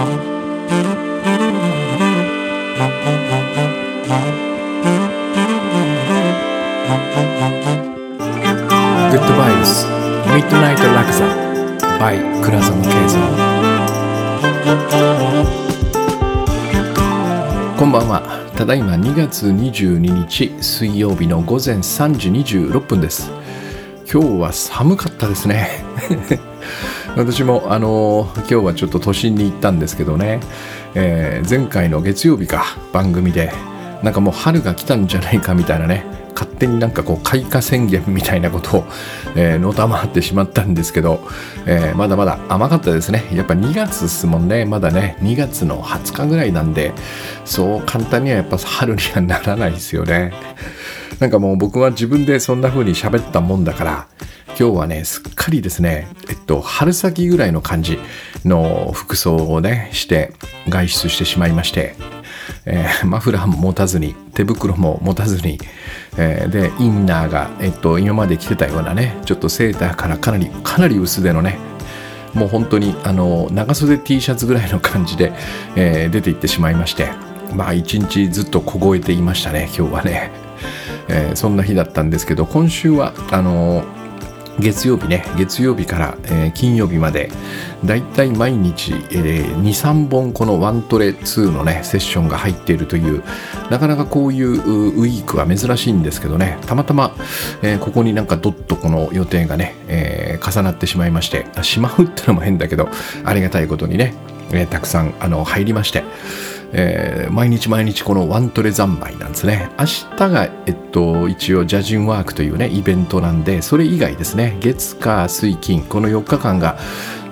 グッドバイブスミッドナイトラクザ by 倉園慶三こんばんは。ただいま2月22日水曜日の午前3時26分です。今日は寒かったですね。私もあの今日はちょっと都心に行ったんですけどね、えー前回の月曜日か番組で。なんかもう春が来たんじゃないかみたいなね。勝手になんかこう開花宣言みたいなことを、えーのたまってしまったんですけど、えーまだまだ甘かったですね。やっぱ2月ですもんね。まだね2月の20日ぐらいなんでそう簡単にはやっぱ春にはならないですよね。なんかもう僕は自分でそんな風に喋ったもんだから今日はねすっかりですねえっと春先ぐらいの感じの服装をねして外出してしまいましてえーマフラーも持たずに手袋も持たずに、えーでインナーが、えっと、今まで着てたようなねちょっとセーターからかなりかなり薄手のねもう本当にあの長袖 T シャツぐらいの感じで、えー出て行ってしまいましてまあ一日ずっと凍えていましたね今日はね、えーそんな日だったんですけど今週はあの月曜日ね月曜日から、えー金曜日までだいたい毎日、えー23本このワントレ2のねセッションが入っているというなかなかこういうウィークは珍しいんですけどねたまたま、えーここになんかドッとこの予定がね、えー重なってしまいましてしまうってのも変だけどありがたいことにね、たくさん入りましてえー毎日毎日このワントレ三昧なんですね。明日が、えっと、一応ジャジンワークというねイベントなんでそれ以外ですね。月火水金この4日間が、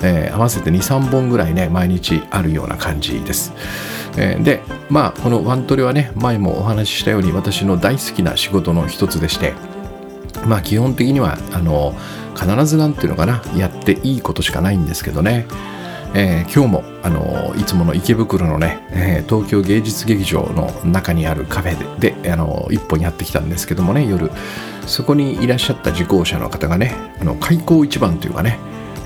えー合わせて23本ぐらいね毎日あるような感じです、えーでまあこのワントレはね前もお話ししたように私の大好きな仕事の一つでしてまあ基本的にはあの必ずなんていうのかなやっていいことしかないんですけどね、えー今日もあのいつもの池袋のね、えー東京芸術劇場の中にあるカフェでであの一本やってきたんですけどもね夜そこにいらっしゃった受講者の方がねあの開口一番というかね、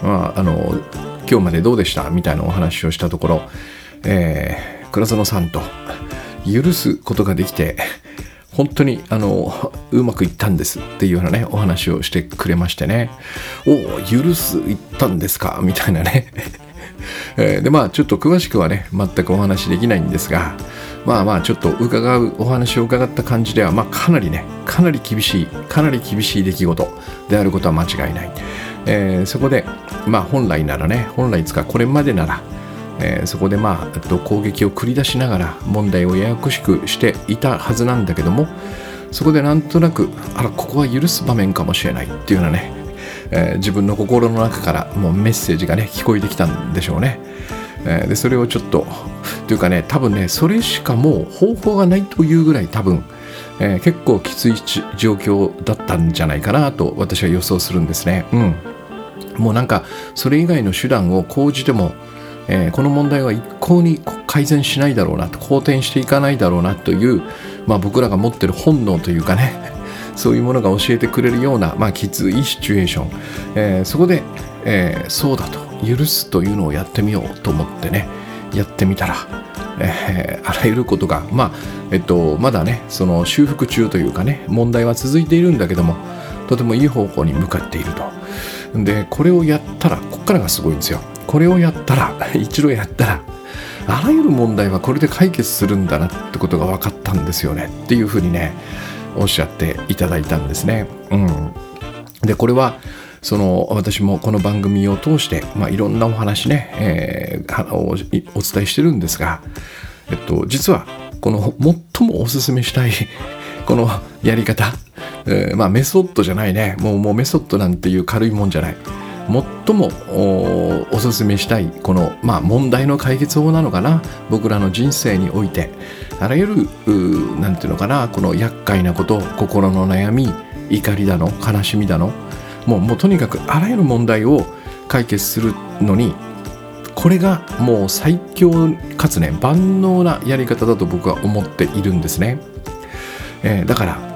まあ、あの今日までどうでした？みたいなお話をしたところ、えー倉園さんと許すことができて本当にあのうまくいったんですっていうようなねお話をしてくれましてねおお許すいったんですか？みたいなね。えーでまあちょっと詳しくはね全くお話できないんですがまあまあちょっと伺うお話を伺った感じではまあかなりねかなり厳しいかなり厳しい出来事であることは間違いない、えーそこでまあ本来ならね本来つかこれまでならえーそこでまあえっと攻撃を繰り出しながら問題をややこしくしていたはずなんだけどもそこでなんとなくあらここは許す場面かもしれないっていうようなね、えー自分の心の中からもうメッセージがね聞こえてきたんでしょうね、えーでそれをちょっとというかね多分ねそれしかもう方法がないというぐらい多分、えー結構きつい状況だったんじゃないかなと私は予想するんですね。うん。もうなんかそれ以外の手段を講じても、えーこの問題は一向に改善しないだろうなと好転していかないだろうなという、まあ、僕らが持ってる本能というかね。そういうものが教えてくれるような、まあ、きついシチュエーション、えーそこで、えーそうだと許すというのをやってみようと思ってね。やってみたら、えーあらゆることが、まあえっと、まだねその修復中というかね問題は続いているんだけどもとてもいい方向に向かっていると。でこれをやったらこっからがすごいんですよ。これをやったら 一度やったらあらゆる問題はこれで解決するんだなってことが分かったんですよね。っていうふうにねおっしゃっていただいたんですね。うん、でこれはその私もこの番組を通して、まあ、いろんなお話ね、えーはおお伝えしてるんですが、えっと、実はこの最もおすすめしたい このやり方、えーまあメソッドじゃないね。もうもうメソッドなんていう軽いもんじゃない。最もおおすすめしたいこの、まあ、問題の解決法なのかな。僕らの人生において。あらゆるうーなんていうのかな。この厄介なこと心の悩み怒りだの悲しみだの。もうもうとにかくあらゆる問題を解決するのにこれがもう最強かつね万能なやり方だと僕は思っているんですね、えーだから、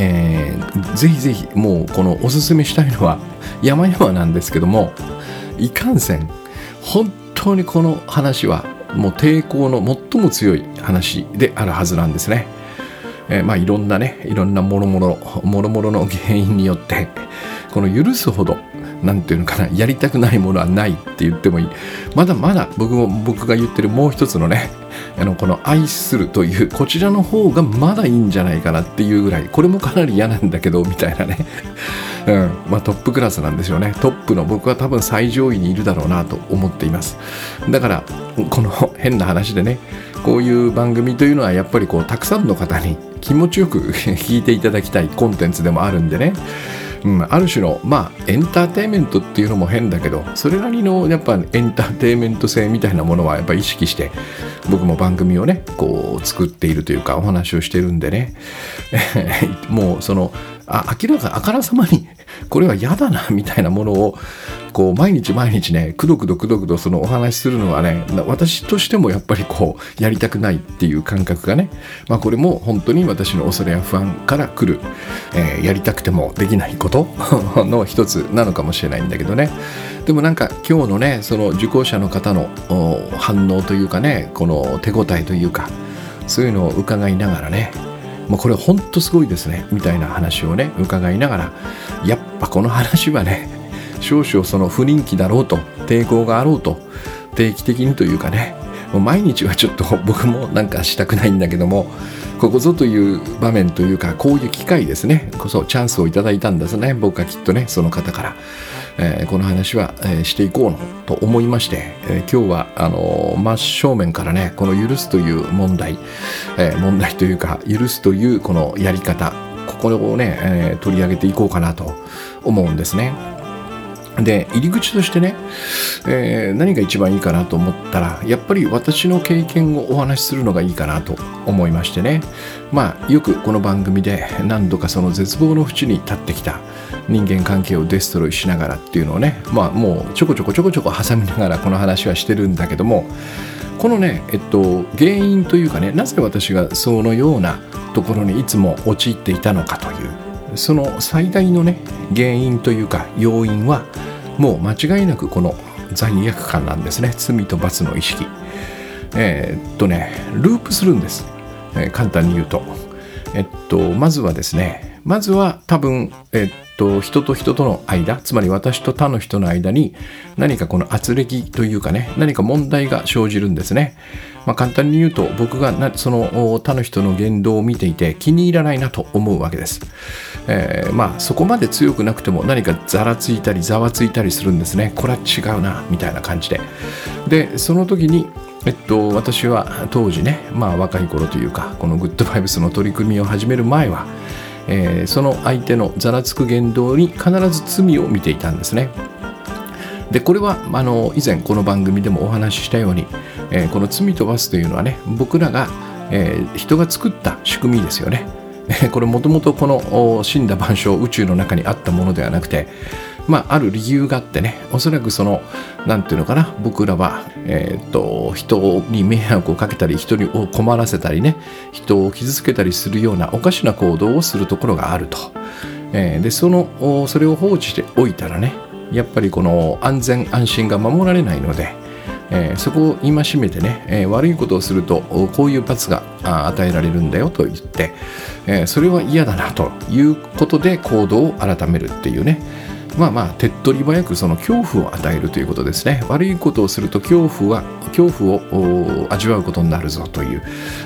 えーぜひぜひもうこのおすすめしたいのは 山々なんですけどもいかんせん本当にこの話はもう抵抗の最も強い話であるはずなんですね。えー、まあいろんなねいろんなもろもろもろもろの原因によってこの許すほど何ていうのかなやりたくないものはないって言ってもいい。まだまだ僕も僕が言ってるもう一つのねあのこの愛するというこちらの方がまだいいんじゃないかなっていうぐらいこれもかなり嫌なんだけどみたいなね、うん。まあ、トップクラスなんですよね。トップの僕は多分最上位にいるだろうなと思っています。だからこの変な話でねこういう番組というのはやっぱりこうたくさんの方に気持ちよく 聞いていただきたいコンテンツでもあるんでね。うん、ある種のまあエンターテインメントっていうのも変だけどそれなりのやっぱエンターテインメント性みたいなものはやっぱ意識して僕も番組をねこう作っているというかお話をしてるんでね もうそのあ明らかあからさまにこれは嫌だなみたいなものをこう毎日毎日ねくどくどくどくどそのお話しするのはね私としてもやっぱりこうやりたくないっていう感覚がねまあこれも本当に私の恐れや不安から来る、えー、やりたくてもできないこと の一つなのかもしれないんだけどね。でもなんか今日のねその受講者の方の反応というかねこの手応えというかそういうのを伺いながらねもうこれ本当すごいですねみたいな話をね伺いながらやっぱこの話はね 少々その不人気だろうと抵抗があろうと定期的にというかねもう毎日はちょっと 僕もなんかしたくないんだけどもここぞという場面というかこういう機会ですねこそチャンスをいただいたんですね僕はきっとねその方から、えー、この話は、えー、していこうのと思いまして、えー、今日はあの真正面からねこの許すという問題、え問題というか許すというこのやり方ここをね、え取り上げていこうかなと思うんですね。で入り口としてね、えー、何が一番いいかなと思ったらやっぱり私の経験をお話しするのがいいかなと思いましてね。まあよくこの番組で何度かその絶望の淵に立ってきた人間関係をデストロイしながらっていうのをねまあもうちょこちょこちょこちょこ挟みながらこの話はしてるんだけどもこのねえっと原因というかねなぜ私がそのようなところにいつも陥っていたのかというその最大のね原因というか要因はもう間違いなくこの罪悪感なんですね。罪と罰の意識。えー、っとねループするんです、えー、簡単に言うと。えっとまずはですねまずは多分えっと人と人との間つまり私と他の人の間に何かこの圧力というかね何か問題が生じるんですね。まあ、簡単に言うと僕がその他の人の言動を見ていて気に入らないなと思うわけです、えー、まあそこまで強くなくても何かざらついたりざわついたりするんですねこれは違うなみたいな感じででその時にえっと、私は当時ね、まあ、若い頃というかこのグッドバイブスの取り組みを始める前は、えー、その相手のざらつく言動に必ず罪を見ていたんですね。でこれはあの以前この番組でもお話ししたように、えー、この罪と罰というのはね僕らが、えー、人が作った仕組みですよね。これもともとこの死んだ万象宇宙の中にあったものではなくてまあ、ある理由があってねおそらくその何て言うのかな僕らは、えー、っと人に迷惑をかけたり人に困らせたりね人を傷つけたりするようなおかしな行動をするところがあると、えー、でそのそれを放置しておいたらねやっぱりこの安全安心が守られないので、えー、そこを戒めてね、えー、悪いことをするとこういう罰が与えられるんだよと言って、えー、それは嫌だなということで行動を改めるっていうね。まあまあ手っ取り早くその恐怖を与えるということですね。悪いことをすると恐怖は恐怖を味わうことになるぞという、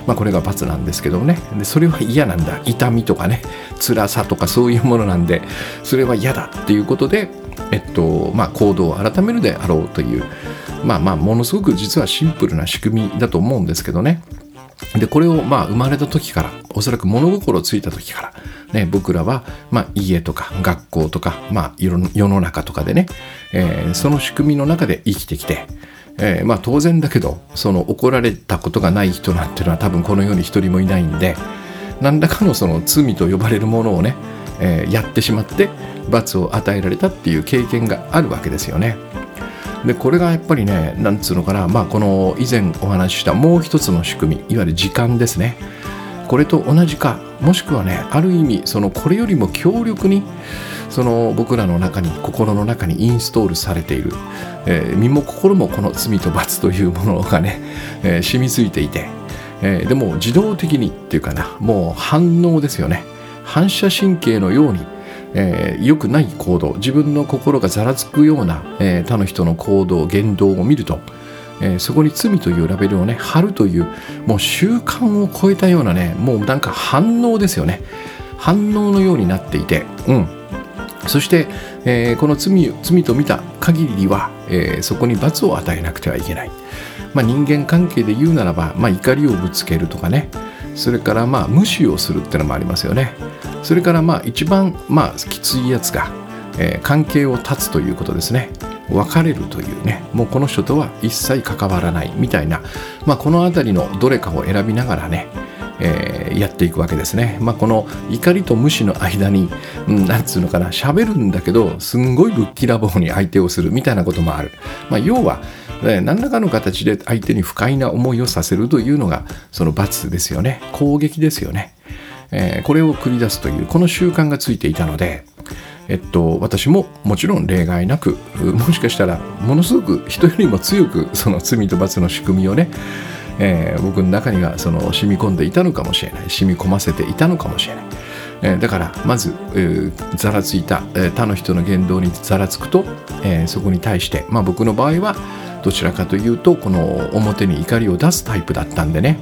まあ、これが罰なんですけどもね。でそれは嫌なんだ。痛みとかね。辛さとかそういうものなんでそれは嫌だっていうことでえっとまあ、行動を改めるであろうというまあまあものすごく実はシンプルな仕組みだと思うんですけどねでこれをまあ生まれた時からおそらく物心ついた時から、ね、僕らはまあ家とか学校とか、まあ、世の中とかでね、えー、その仕組みの中で生きてきて、えー、まあ当然だけどその怒られたことがない人なんていうのは多分この世に一人もいないんで何らかのその罪と呼ばれるものをね、えー、やってしまって罰を与えられたっていう経験があるわけですよね。でこれがやっぱりねなんつうのかなまあこの以前お話ししたもう一つの仕組みいわゆる時間ですね。これと同じかもしくはねある意味そのこれよりも強力にその僕らの中に心の中にインストールされている、えー、身も心もこの罪と罰というものがね、えー、染みついていて、えー、でも自動的にっていうかなもう反応ですよね反射神経のようにえー、良くない行動自分の心がざらつくような、えー、他の人の行動言動を見ると、えー、そこに罪というラベルをね貼るというもう習慣を超えたようなねもうなんか反応ですよね。反応のようになっていてうん。そして、えー、この罪罪と見た限りは、えー、そこに罰を与えなくてはいけない、まあ、人間関係で言うならば、まあ、怒りをぶつけるとかね。それからまあ無視をするってのもありますよね。それからまあ一番まあきついやつが、えー、関係を断つということですね。別れるというね。もうこの人とは一切関わらない。みたいな、まあ、この辺りのどれかを選びながらね、えー、やっていくわけですね。まあ、この怒りと無視の間に、うん、なんつうのかな。喋るんだけどすんごいぶっきらぼうに相手をするみたいなこともある。まあ、要は何らかの形で相手に不快な思いをさせるというのがその罰ですよね。攻撃ですよね、えー、これを繰り出すというこの習慣がついていたのでえっと、私ももちろん例外なくもしかしたらものすごく人よりも強くその罪と罰の仕組みをね、えー、僕の中にはその染み込んでいたのかもしれない。染み込ませていたのかもしれない、えー、だからまず、えー、ざらついた、え他の人の言動にざらつくと、えそこに対して、まあ、僕の場合はどちらかというとこの表に怒りを出すタイプだったんでね、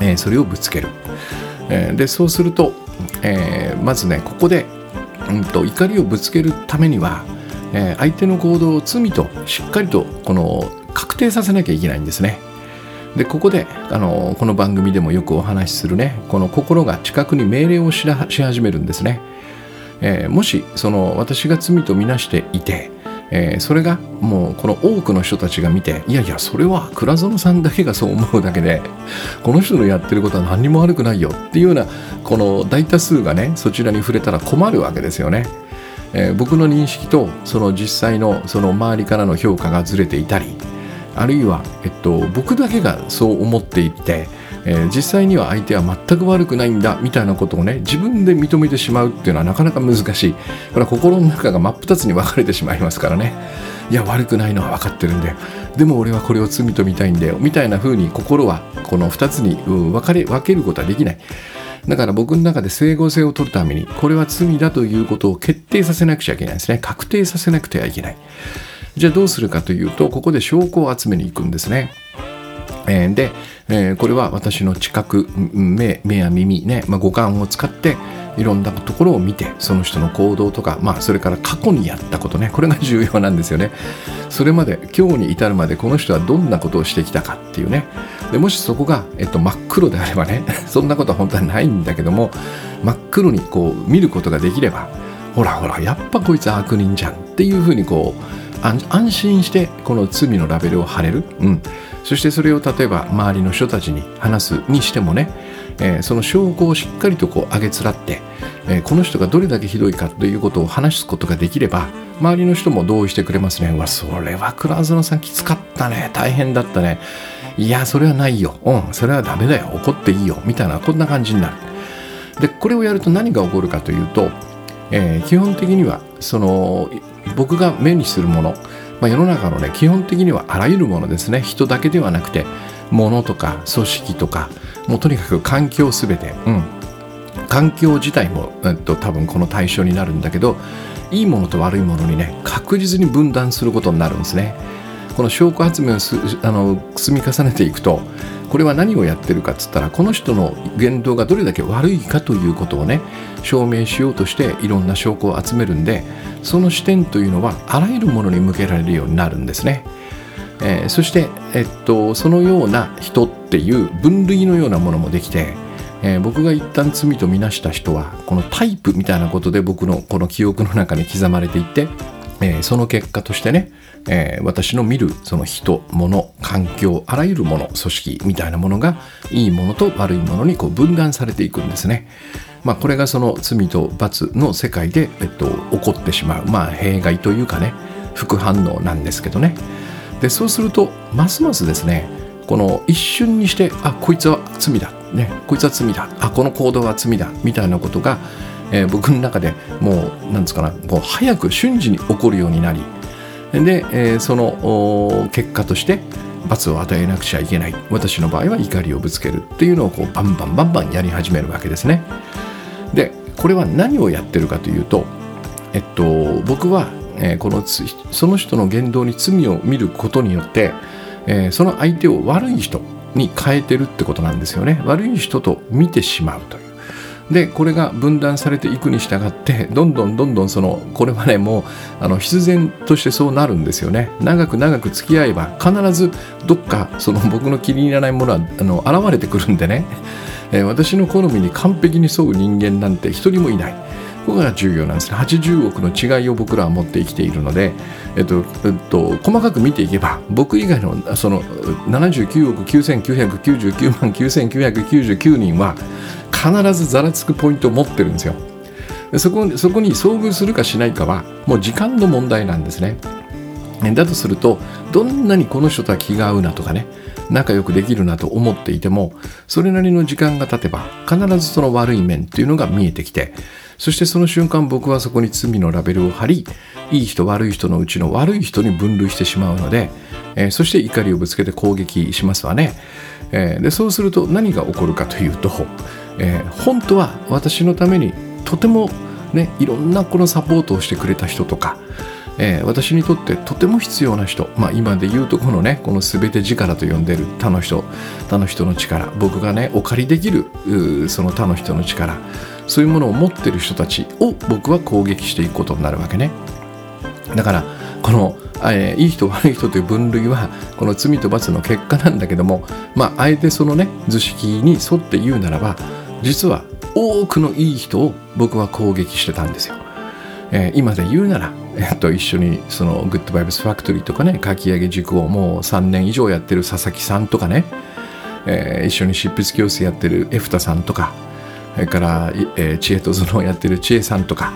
えそれをぶつける、えでそうすると、えまずねここでうんと、怒りをぶつけるためには、えー、相手の行動を罪としっかりとこの確定させなきゃいけないんですね。でここであのこの番組でもよくお話しするねこの心が近くに命令をし始めるんですね。えー、もしその私が罪とみなしていて、えー、それがもうこの多くの人たちが見ていやいやそれは倉園さんだけがそう思うだけでこの人のやってることは何にも悪くないよっていうようなこの大多数がねそちらに触れたら困るわけですよね。えー、僕の認識とその実際のその周りからの評価がずれていたりあるいは、えっと、僕だけがそう思っていてえー、実際には相手は全く悪くないんだみたいなことをね自分で認めてしまうっていうのはなかなか難しい。これは心の中が真っ二つに分かれてしまいますからね。いや悪くないのは分かってるんででも俺はこれを罪と見たいんだよ。みたいな風に心はこの2つに分かれ分けることはできない。だから僕の中で整合性を取るためにこれは罪だということを決定させなくちゃいけないんですね。確定させなくてはいけない。じゃあどうするかというとここで証拠を集めに行くんですね。えー、で、えー、これは私の知覚目目や耳ね、まあ、五感を使っていろんなところを見てその人の行動とか、まあ、それから過去にやったことねこれが重要なんですよね。それまで今日に至るまでこの人はどんなことをしてきたかっていうね。でもしそこが、えっと、真っ黒であればね そんなことは本当はないんだけども真っ黒にこう見ることができればほらほらやっぱこいつ悪人じゃんっていうふうにこう安心してこの罪のラベルを貼れる、うん、そしてそれを例えば周りの人たちに話すにしてもね、えー、その証拠をしっかりとこう上げつらって、えー、この人がどれだけひどいかということを話すことができれば周りの人も同意してくれますね。うわそれは倉園さんきつかったね。大変だったね。いやそれはないよ。うん。それはダメだよ。怒っていいよ。みたいなこんな感じになる。でこれをやると何が起こるかというと、えー、基本的にはその僕が目にするもの、まあ、世の中のね基本的にはあらゆるものですね。人だけではなくて物とか組織とかもうとにかく環境すべて、うん、環境自体も、えっと、多分この対象になるんだけどいいものと悪いものにね確実に分断することになるんですね。この証拠集めをあの積み重ねていくとこれは何をやってるかっつったらこの人の言動がどれだけ悪いかということをね証明しようとしていろんな証拠を集めるんでその視点というのはあらゆるものに向けられるようになるんですね。えー、そして、えっと、そのような人っていう分類のようなものもできて、えー、僕が一旦罪とみなした人はこのタイプみたいなことで僕のこの記憶の中に刻まれていって、えー、その結果としてねえー、私の見るその人物環境あらゆるもの組織みたいなものがいいものと悪いものにこう分断されていくんですね。まあ、これがその罪と罰の世界で、えっと、起こってしまう、まあ、弊害というかね副反応なんですけどね。でそうするとますますですねこの一瞬にしてあこいつは罪だ。ね、こいつは罪だ。あこの行動は罪だ。みたいなことが、えー、僕の中でもうなんですかなもう早く瞬時に起こるようになりで、えー、その結果として罰を与えなくちゃいけない。私の場合は怒りをぶつける。っていうのをこうバンバンバンバンやり始めるわけですね。でこれは何をやってるかというとえっと僕は、えー、このその人の言動に罪を見ることによって、えー、その相手を悪い人に変えてるってことなんですよね。悪い人と見てしまうという。でこれが分断されていくに従ってどんどんどんどんそのこれはねもうあの必然としてそうなるんですよね。長く長く付き合えば必ずどっかその僕の気に入らないものはあの現れてくるんでね、えー、私の好みに完璧に沿う人間なんて一人もいない。ここが重要なんですね。80億の違いを僕らは持って生きているので、えっとえっと、細かく見ていけば僕以外のその79億9999万9999人は必ずざらつくポイントを持ってるんですよ。そこそこに遭遇するかしないかはもう時間の問題なんですね。だとするとどんなにこの人とは気が合うなとかね仲良くできるなと思っていてもそれなりの時間が経てば必ずその悪い面っていうのが見えてきてそしてその瞬間僕はそこに罪のラベルを貼りいい人悪い人のうちの悪い人に分類してしまうので、えー、そして怒りをぶつけて攻撃しますわね、えー、でそうすると何が起こるかというとえー、本当は私のためにとてもねいろんなこのサポートをしてくれた人とか、えー、私にとってとても必要な人、まあ、今で言うとこのねこの全て力と呼んでる他の人。他の人の力。僕がねお借りできるその他の人の力。そういうものを持ってる人たちを僕は攻撃していくことになるわけね。だからこのえー、いい人悪い人という分類はこの罪と罰の結果なんだけどもまああえてそのね図式に沿って言うならば実は多くのいい人を僕は攻撃してたんですよ。えー、今で言うなら、えっと、一緒にそのグッドバイブスファクトリーとかね書き上げ塾をもう3年以上やってる佐々木さんとかね、えー、一緒に執筆教室やってるエフタさんとかそれから、えー、知恵と頭脳やってる知恵さんとか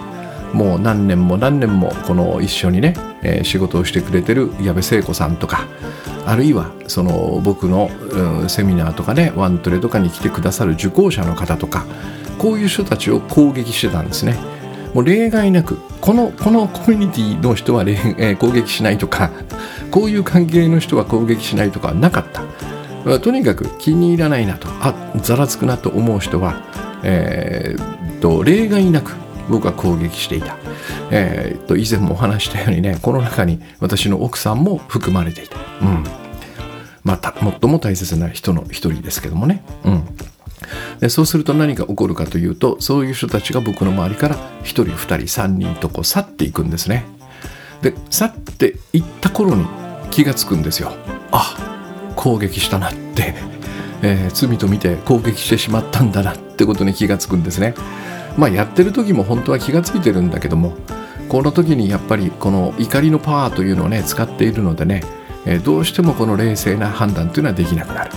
もう何年も何年もこの一緒にね、えー、仕事をしてくれてる矢部聖子さんとかあるいはその僕の、うん、セミナーとかねワントレとかに来てくださる受講者の方とかこういう人たちを攻撃してたんですね。もう例外なくこのこのコミュニティの人は、えー、攻撃しないとか こういう関係の人は攻撃しないとかはなかった。とにかく気に入らないなとあざらつくなと思う人は、えー、と例外なく僕は攻撃していた。えー、と以前もお話したようにねこの中に私の奥さんも含まれていた。うんまあ、最も大切な人の一人ですけどもね。うんでそうすると何が起こるかというとそういう人たちが僕の周りから1人2人3人とこう去っていくんですね。で去っていった頃に気がつくんですよ。あ攻撃したなって、えー、罪と見て攻撃してしまったんだなってことに気がつくんですね。まあやってる時も本当は気が付いてるんだけどもこの時にやっぱりこの怒りのパワーというのをね使っているのでね、えどうしてもこの冷静な判断というのはできなくなる。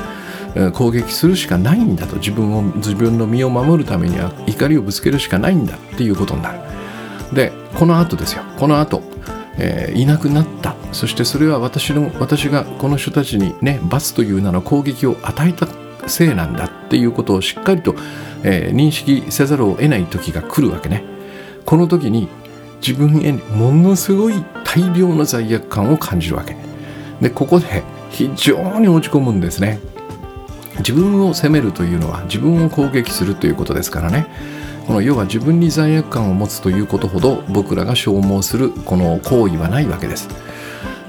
攻撃するしかないんだと。自分を自分の身を守るためには怒りをぶつけるしかないんだっていうことになる。でこの後ですよ。この後、えー、いなくなった。そしてそれは私の私がこの人たちにね罰という名の攻撃を与えたせいなんだっていうことをしっかりとえー、認識せざるを得ない時が来るわけね。この時に自分へものすごい大量の罪悪感を感じるわけ。でここで非常に落ち込むんですね。自分を責めるというのは自分を攻撃するということですからね。この要は自分に罪悪感を持つということほど僕らが消耗するこの行為はないわけです。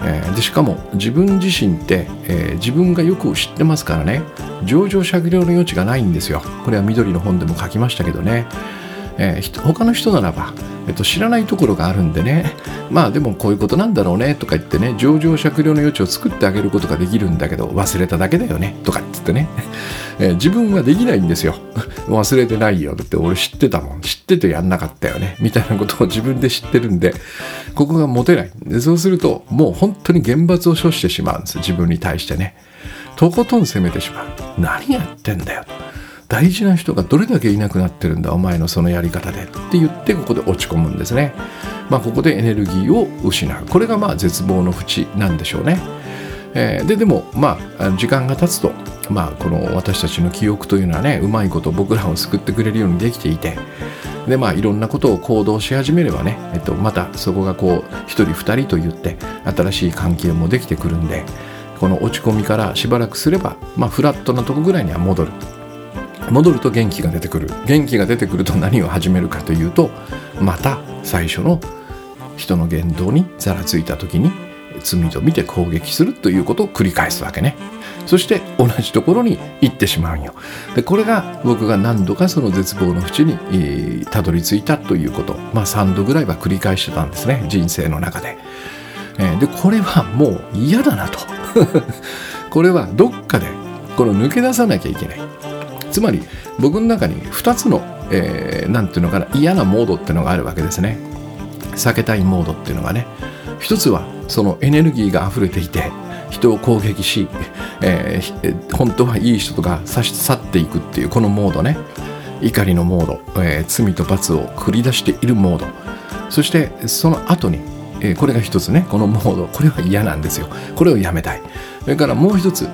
えー、でしかも自分自身って、えー、自分がよく知ってますからね。情状酌量の余地がないんですよ。これは緑の本でも書きましたけどね、えー、他の人ならば、えっと、知らないところがあるんでね。まあでもこういうことなんだろうねとか言ってね情状酌量の余地を作ってあげることができるんだけど忘れただけだよねとか言ってね、えー、自分はできないんですよ。忘れてないよだって。俺知ってたもん。知っててやんなかったよねみたいなことを自分で知ってるんでここが持てない。でそうするともう本当に厳罰を処してしまうんです自分に対してね。とことん責めてしまう。何やってんだよ。大事な人がどれだけいなくなってるんだお前のそのやり方でって言ってここで落ち込むんですね。まあここでエネルギーを失う。これがまあ絶望の淵なんでしょうね。えー、ででもまあ時間が経つとまあこの私たちの記憶というのはねうまいこと僕らを救ってくれるようにできていてでまあいろんなことを行動し始めればね、えっと、またそこがこう1人2人と言って新しい関係もできてくるんでこの落ち込みからしばらくすれば、まあ、フラットなとこぐらいには戻る。戻ると元気が出てくる。元気が出てくると何を始めるかというとまた最初の人の言動にざらついた時に罪と見て攻撃するということを繰り返すわけね。そして同じところに行ってしまうんよ。でこれが僕が何度かその絶望の淵にたどり着いたということ。まあ3度ぐらいは繰り返してたんですね。人生の中で、えー、でこれはもう嫌だなと。これはどっかでこの抜け出さなきゃいけない。つまり僕の中に2つの何、えー、ていうのかな嫌なモードっていうのがあるわけですね。避けたいモードっていうのがね。一つはそのエネルギーが溢れていて人を攻撃し、えー、本当はいい人とか差し去っていくっていうこのモードね。怒りのモード、えー、罪と罰を繰り出しているモード。そしてその後に、えー、これが一つねこのモード。これは嫌なんですよ。これをやめたい。それからもう一つ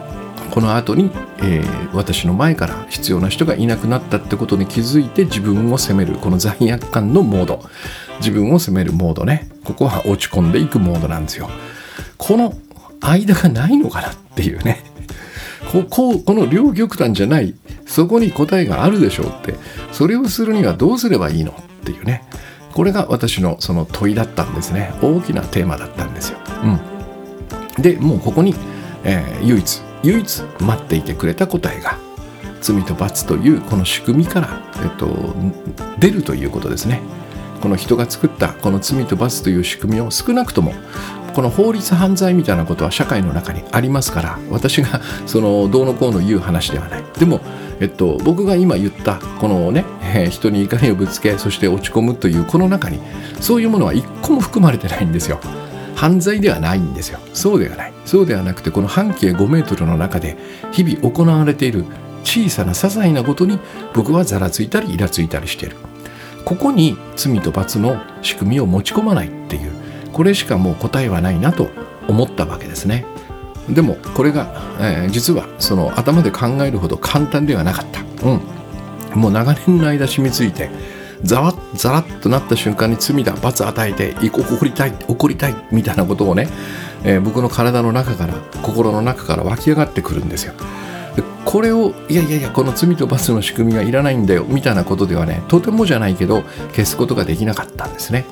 この後に、えー、私の前から必要な人がいなくなったってことに気づいて自分を責めるこの罪悪感のモード。自分を責めるモードね。ここは落ち込んでいくモードなんですよ。この間がないのかなっていうね。こここの両極端じゃない。そこに答えがあるでしょうって。それをするにはどうすればいいのっていうね。これが私のその問いだったんですね。大きなテーマだったんですよ、うん、でもうここに、えー、唯一唯一待っていてくれた答えが罪と罰というこの仕組みから、えっと、出るということですね。この人が作ったこの罪と罰という仕組みを少なくともこの法律犯罪みたいなことは社会の中にありますから私がそのどうのこうの言う話ではない。でも、えっと、僕が今言ったこのね、えー、人に怒りをぶつけそして落ち込むというこの中にそういうものは一個も含まれてないんですよ。犯罪ではないんですよ。そうではない。そうではなくてこの半径5メートルの中で日々行われている小さな些細なことに僕はざらついたりイラついたりしている。ここに罪と罰の仕組みを持ち込まないっていう。これしかもう答えはないなと思ったわけですね。でもこれが、えー、実はその頭で考えるほど簡単ではなかった。うん。もう長年の間染みついてざわざらっとなった瞬間に罪だ罰与えて怒りたい怒りたいみたいなことをね、えー、僕の体の中から心の中から湧き上がってくるんですよ。でこれをいやいやいやこの罪と罰の仕組みはいらないんだよみたいなことではねとてもじゃないけど消すことができなかったんですね。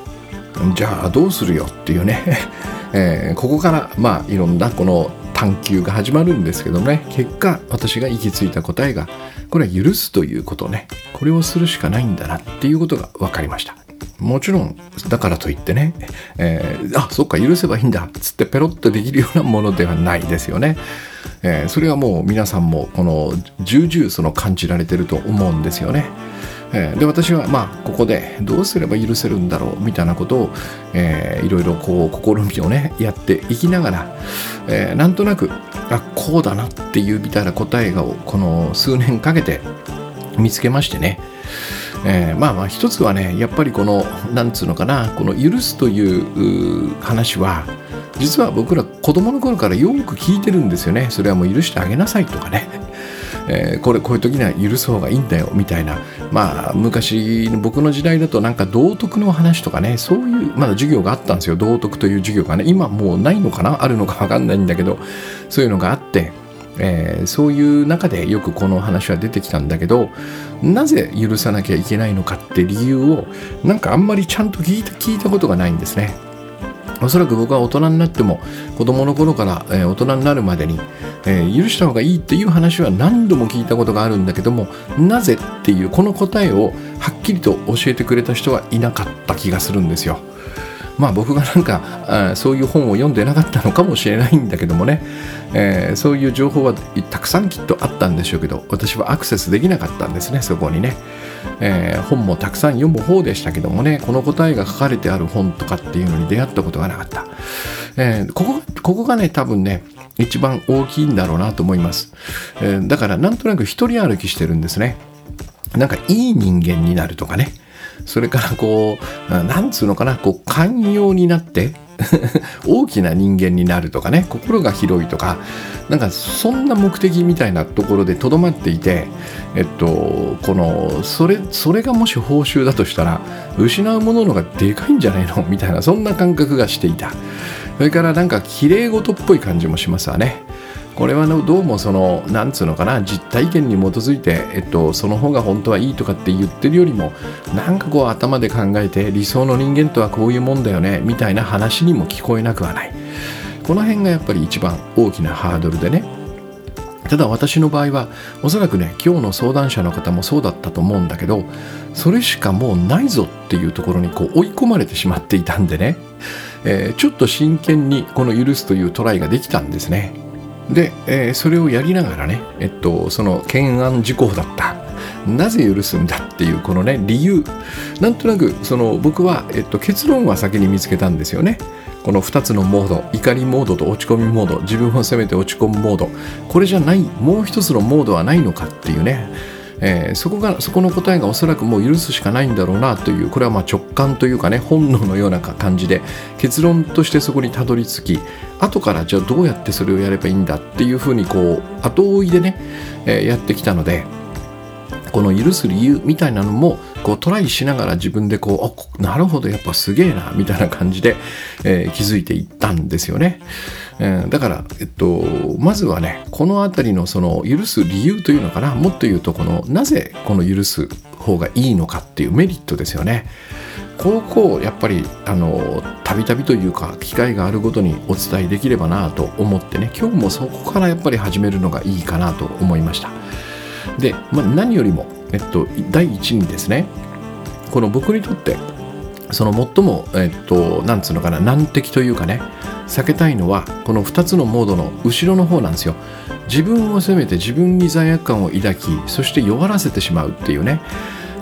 じゃあどうするよっていうね、えー、ここからまあいろんなこの探求が始まるんですけどね。結果私が行き着いた答えがこれは許すということね。これをするしかないんだなっていうことが分かりました。もちろんだからといってね、えー、あそっか許せばいいんだっつってペロッとできるようなものではないですよね、えー、それはもう皆さんもこの重々その感じられてると思うんですよね。えー、で私はまあここでどうすれば許せるんだろうみたいなことを、えー、いろいろこう試みをねやっていきながら、えー、なんとなくあこうだなっていうみたいな答えがこの数年かけて見つけましてね、えー、まあまあ一つはねやっぱりこのなんつうのかなこの許すという話は実は僕ら子供の頃からよく聞いてるんですよね。それはもう許してあげなさいとかね。えー、これこういう時には許す方がいいんだよみたいなまあ昔僕の時代だとなんか道徳の話とかねそういうまだ授業があったんですよ道徳という授業がね今もうないのかなあるのか分かんないんだけどそういうのがあってえー、そういう中でよくこの話は出てきたんだけどなぜ許さなきゃいけないのかって理由をなんかあんまりちゃんと聞いた聞いたことがないんですね。おそらく僕は大人になっても子供の頃から、えー、大人になるまでに、えー、許した方がいいっていう話は何度も聞いたことがあるんだけどもなぜっていうこの答えをはっきりと教えてくれた人はいなかった気がするんですよ。まあ僕がなんかそういう本を読んでなかったのかもしれないんだけどもね、えー、そういう情報はたくさんきっとあったんでしょうけど私はアクセスできなかったんですねそこにね、えー、本もたくさん読む方でしたけどもねこの答えが書かれてある本とかっていうのに出会ったことがなかった、えー、ここここがね多分ね一番大きいんだろうなと思います、え、だからなんとなく一人歩きしてるんですね。なんかいい人間になるとかね。それからこう、なんつうのかな、こう、寛容になって、大きな人間になるとかね心が広いとかなんかそんな目的みたいなところでとどまっていてえっとこのそれそれがもし報酬だとしたら失うもののがでかいんじゃないの？みたいなそんな感覚がしていた。それからなんかき綺麗事っぽい感じもしますわね。これはどうもそのなんつうのかな実体験に基づいて、えっと、その方が本当はいいとかって言ってるよりもなんかこう頭で考えて理想の人間とはこういうもんだよねみたいな話にも聞こえなくはない。この辺がやっぱり一番大きなハードルでね。ただ私の場合はおそらくね今日の相談者の方もそうだったと思うんだけどそれしかもうないぞっていうところにこう追い込まれてしまっていたんでね、えー、ちょっと真剣にこの許すというトライができたんですね。で、えー、それをやりながらね、えっと、その懸案事項だった。なぜ許すんだっていうこのね理由。なんとなくその僕は、えっと、結論は先に見つけたんですよね。この2つのモード。怒りモードと落ち込みモード。自分を責めて落ち込むモード。これじゃないもう一つのモードはないのかっていうね。えー、そこがそこの答えがおそらくもう許すしかないんだろうなというこれはま直感というかね本能のような感じで結論としてそこにたどり着き後からじゃあどうやってそれをやればいいんだっていうふうにこう後追いでね、えー、やってきたのでこの許す理由みたいなのもこうトライしながら自分でこうあなるほどやっぱすげえなみたいな感じで、えー、気づいていったんですよね。えー、だから、えっと、まずはねこの辺りのその許す理由というのかなもっと言うとこのなぜこの許す方がいいのかっていうメリットですよね。ここをやっぱりあのたびたびというか機会があるごとにお伝えできればなと思ってね今日もそこからやっぱり始めるのがいいかなと思いました。で、まあ、何よりも、えっと、第一にですねこの僕にとってその最も、えっと、なんつうのかな難敵というかね避けたいのはこの2つのモードの後ろの方なんですよ。自分を責めて自分に罪悪感を抱きそして弱らせてしまうっていうね。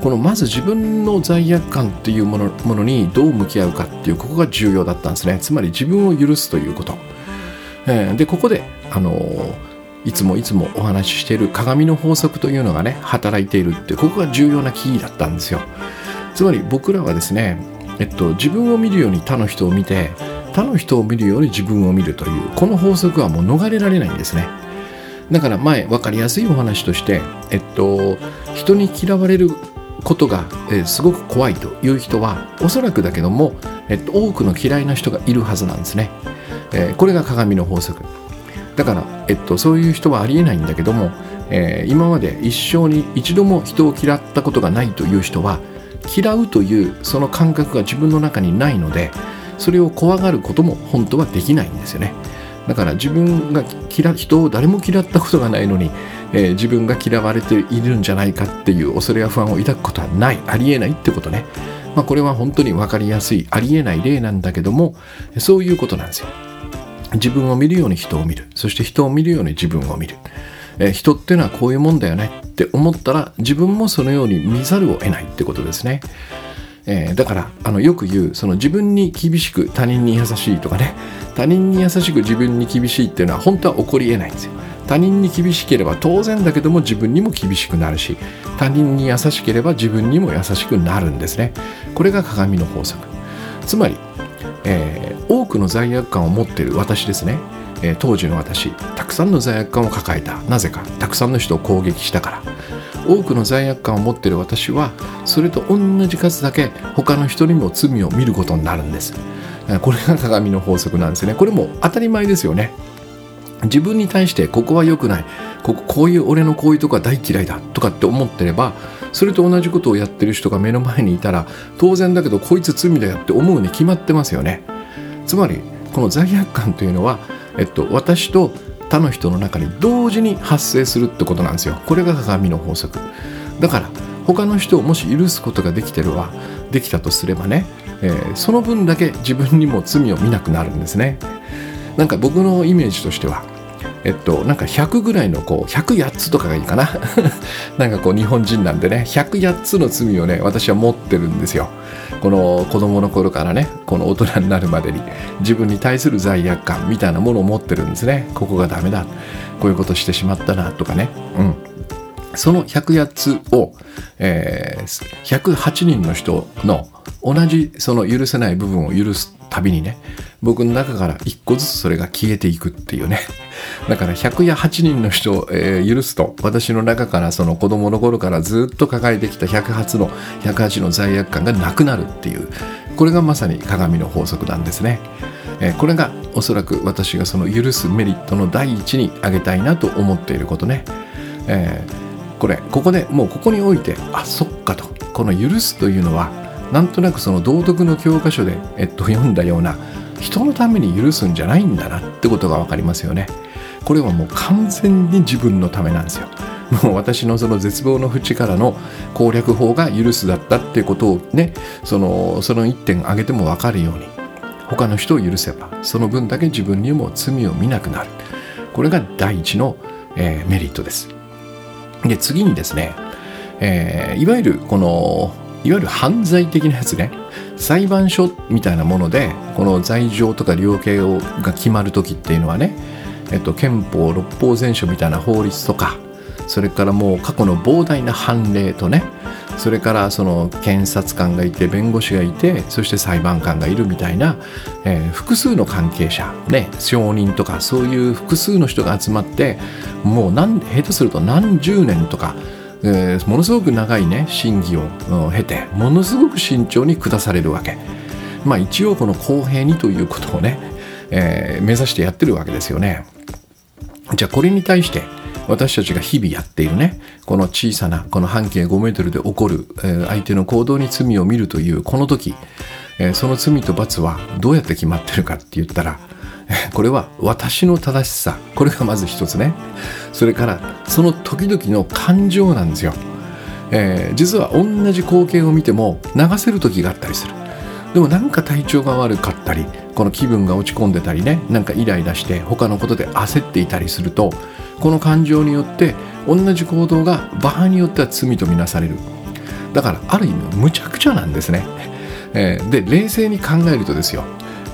このまず自分の罪悪感っていうものものにどう向き合うかっていうここが重要だったんですね。つまり自分を許すということ、えー、でここであのーいつもいつもお話ししている鏡の法則というのがね働いているってここが重要なキーだったんですよ。つまり僕らはですねえっと自分を見るように他の人を見て他の人を見るように自分を見るというこの法則はもう逃れられないんですね。だから前分かりやすいお話としてえっと人に嫌われることが、え、すごく怖いという人はおそらくだけども、えっと、多くの嫌いな人がいるはずなんですね、えー、これが鏡の法則。だから、えっと、そういう人はありえないんだけども、えー、今まで一生に一度も人を嫌ったことがないという人は嫌うというその感覚が自分の中にないのでそれを怖がることも本当はできないんですよね。だから自分が嫌人を誰も嫌ったことがないのに、えー、自分が嫌われているんじゃないかっていう恐れや不安を抱くことはない。ありえないってことね。まあこれは本当に分かりやすいありえない例なんだけどもそういうことなんですよ。自分を見るように人を見る。そして人を見るように自分を見る、えー、人っていうのはこういうもんだよねって思ったら自分もそのように見ざるを得ないってことですね、えー、だからあのよく言うその自分に厳しく他人に優しいとかね。他人に優しく自分に厳しいっていうのは本当は起こりえないんですよ。他人に厳しければ当然だけども自分にも厳しくなるし他人に優しければ自分にも優しくなるんですね。これが鏡の法則。つまりえー、多くの罪悪感を持っている私ですね、えー、当時の私たくさんの罪悪感を抱えた。なぜかたくさんの人を攻撃したから。多くの罪悪感を持っている私はそれと同じ数だけ他の人にも罪を見ることになるんです。これが鏡の法則なんですね。これも当たり前ですよね。自分に対してここは良くない。こここういう俺のこういうとこは大嫌いだ。とかって思ってればそれと同じことをやってる人が目の前にいたら当然だけどこいつ罪だよって思うに決まってますよね。つまりこの罪悪感というのは、えっと、私と他の人の中に同時に発生するってことなんですよ。これが鏡の法則。だから他の人をもし許すことができてるわできたとすればね、えー、その分だけ自分にも罪を見なくなるんですね。なんか僕のイメージとしてはえっと、なんか100ぐらいのこう108つとかがいいかな。なんかこう日本人なんでね108つの罪をね私は持ってるんですよ。この子供の頃からねこの大人になるまでに自分に対する罪悪感みたいなものを持ってるんですね。ここがダメだ。こういうことしてしまったなとかね。うん。その108つを、えー、108人の人の同じその許せない部分を許すたびにね僕の中から一個ずつそれが消えていくっていうね。だから100や8人の人を、えー、許すと私の中からその子供の頃からずっと抱えてきた108の108の罪悪感がなくなるっていうこれがまさに鏡の法則なんですね、えー、これがおそらく私がその許すメリットの第一に挙げたいなと思っていることね、えー、これここでもうここにおいてあそっかと。この許すというのはなんとなくその道徳の教科書で、えっと、読んだような人のために許すんじゃないんだなってことが分かりますよね。これはもう完全に自分のためなんですよ。もう私のその絶望の淵からの攻略法が許すだったっていうことをねそのその一点挙げても分かるように他の人を許せばその分だけ自分にも罪を見なくなるこれが第一の、えー、メリットですで次にですね、えー、いわゆるこのいわゆる犯罪的なやつね。裁判所みたいなものでこの罪状とか量刑をが決まる時っていうのはね、えっと、憲法六法全書みたいな法律とかそれからもう過去の膨大な判例とねそれからその検察官がいて弁護士がいてそして裁判官がいるみたいな、えー、複数の関係者ね証人とかそういう複数の人が集まってもう何下手すると何十年とかえー、ものすごく長いね審議を経てものすごく慎重に下されるわけ。まあ一応この公平にということをね、えー、目指してやってるわけですよね。じゃあこれに対して私たちが日々やっているねこの小さなこの半径5メートルで起こる、えー、相手の行動に罪を見るというこの時、えー、その罪と罰はどうやって決まってるかって言ったら これは私の正しさ。これがまず一つね。それからその時々の感情なんですよ、えー、実は同じ光景を見ても流せる時があったりする。でもなんか体調が悪かったりこの気分が落ち込んでたりねなんかイライラして他のことで焦っていたりするとこの感情によって同じ行動が場合によっては罪とみなされる。だからある意味むちゃくちゃなんですね、えー、で冷静に考えるとですよ。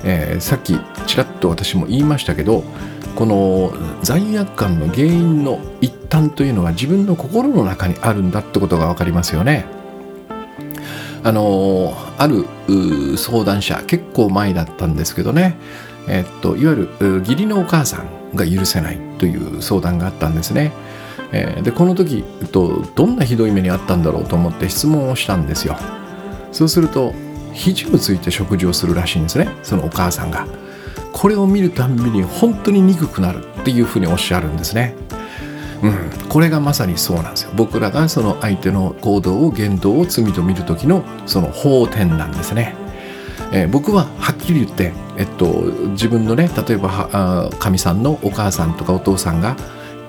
えー、さっきちらっと私も言いましたけどこの罪悪感の原因の一端というのは自分の心の中にあるんだってことが分かりますよね。あのある相談者結構前だったんですけどね、えっと、いわゆる義理のお母さんが許せないという相談があったんですね。え、でこの時、と、どんなひどい目にあったんだろうと思って質問をしたんですよ。そうすると肘をついて食事をするらしいんですね。そのお母さんが。これを見るたんびに本当に憎くなるっていうふうにおっしゃるんですね。うん、これがまさにそうなんですよ。僕らがその相手の行動を言動を罪と見る時のその法典なんですね、えー、僕ははっきり言って、えっと、自分のね例えばかみさんのお母さんとかお父さんが、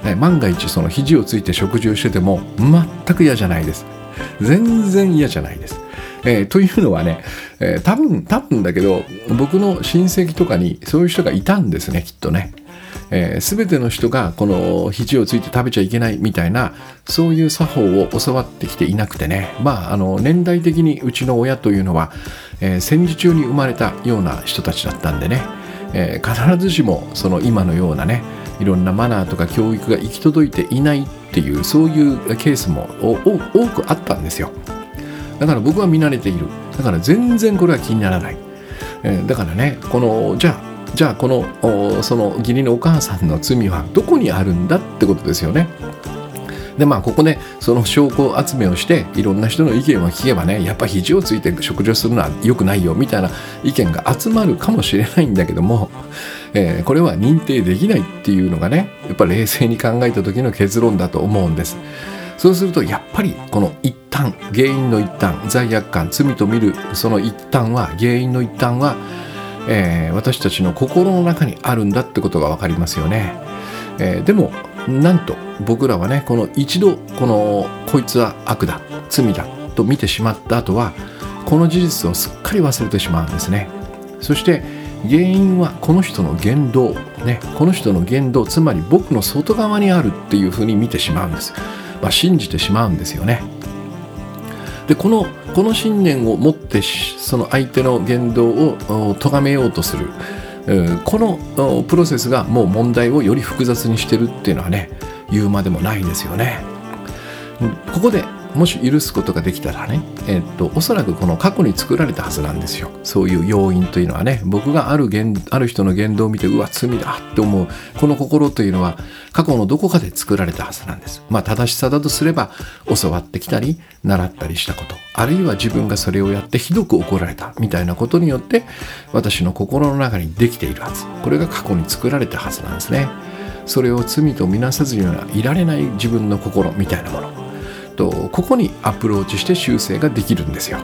ね、万が一その肘をついて食事をしてても全く嫌じゃないです。全然嫌じゃないです。えー、というのはね、えー、多分多分だけど僕の親戚とかにそういう人がいたんですねきっとね。えー、全ての人がこの肘をついて食べちゃいけないみたいなそういう作法を教わってきていなくてねまああの年代的にうちの親というのは、えー、戦時中に生まれたような人たちだったんでね、えー、必ずしもその今のようなねいろんなマナーとか教育が行き届いていないっていうそういうケースも多くあったんですよ。だから僕は見慣れている。だから全然これは気にならない、えー、だからねこのじゃあじゃあこのその義理のお母さんの罪はどこにあるんだってことですよね。でまあここねその証拠集めをしていろんな人の意見を聞けばねやっぱ肘をついて食事をするのは良くないよみたいな意見が集まるかもしれないんだけども、えー、これは認定できないっていうのがねやっぱ冷静に考えた時の結論だと思うんです。そうするとやっぱりこの一端原因の一端罪悪感罪と見るその一端は原因の一端は、えー、私たちの心の中にあるんだってことが分かりますよね、えー、でもなんと僕らはねこの一度このこいつは悪だ罪だと見てしまった後はこの事実をすっかり忘れてしまうんですね。そして原因はこの人の言動ねこの人の言動つまり僕の外側にあるっていうふうに見てしまうんです。まあ、信じてしまうんですよね。でこのこの信念を持ってその相手の言動を咎めようとするこのプロセスがもう問題をより複雑にしてるっていうのはね言うまでもないですよね。ここでもし許すことができたらね、えっと、おそらくこの過去に作られたはずなんですよ。そういう要因というのはね僕があるある人の言動を見てうわ罪だって思うこの心というのは過去のどこかで作られたはずなんです。まあ正しさだとすれば教わってきたり習ったりしたこと。あるいは自分がそれをやってひどく怒られたみたいなことによって私の心の中にできているはず。これが過去に作られたはずなんですね。それを罪とみなさずにはいられない自分の心みたいなもの。とここにアプローチして修正ができるんですよ。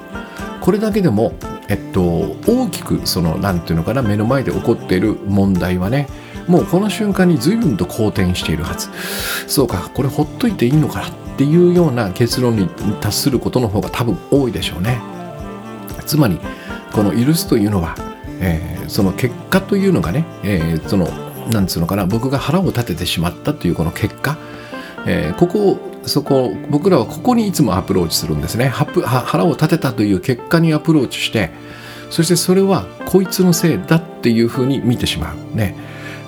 これだけでも、えっと、大きくその何て言うのかな目の前で起こっている問題はねもうこの瞬間に随分と好転しているはず。そうかこれほっといていいのかなっていうような結論に達することの方が多分多いでしょうね。つまりこの許すというのは、えー、その結果というのがね、えー、そのなんつうのかな僕が腹を立ててしまったというこの結果、えー、ここをそこ僕らはここにいつもアプローチするんですね。腹を立てたという結果にアプローチしてそしてそれはこいつのせいだっていうふうに見てしまう。ね、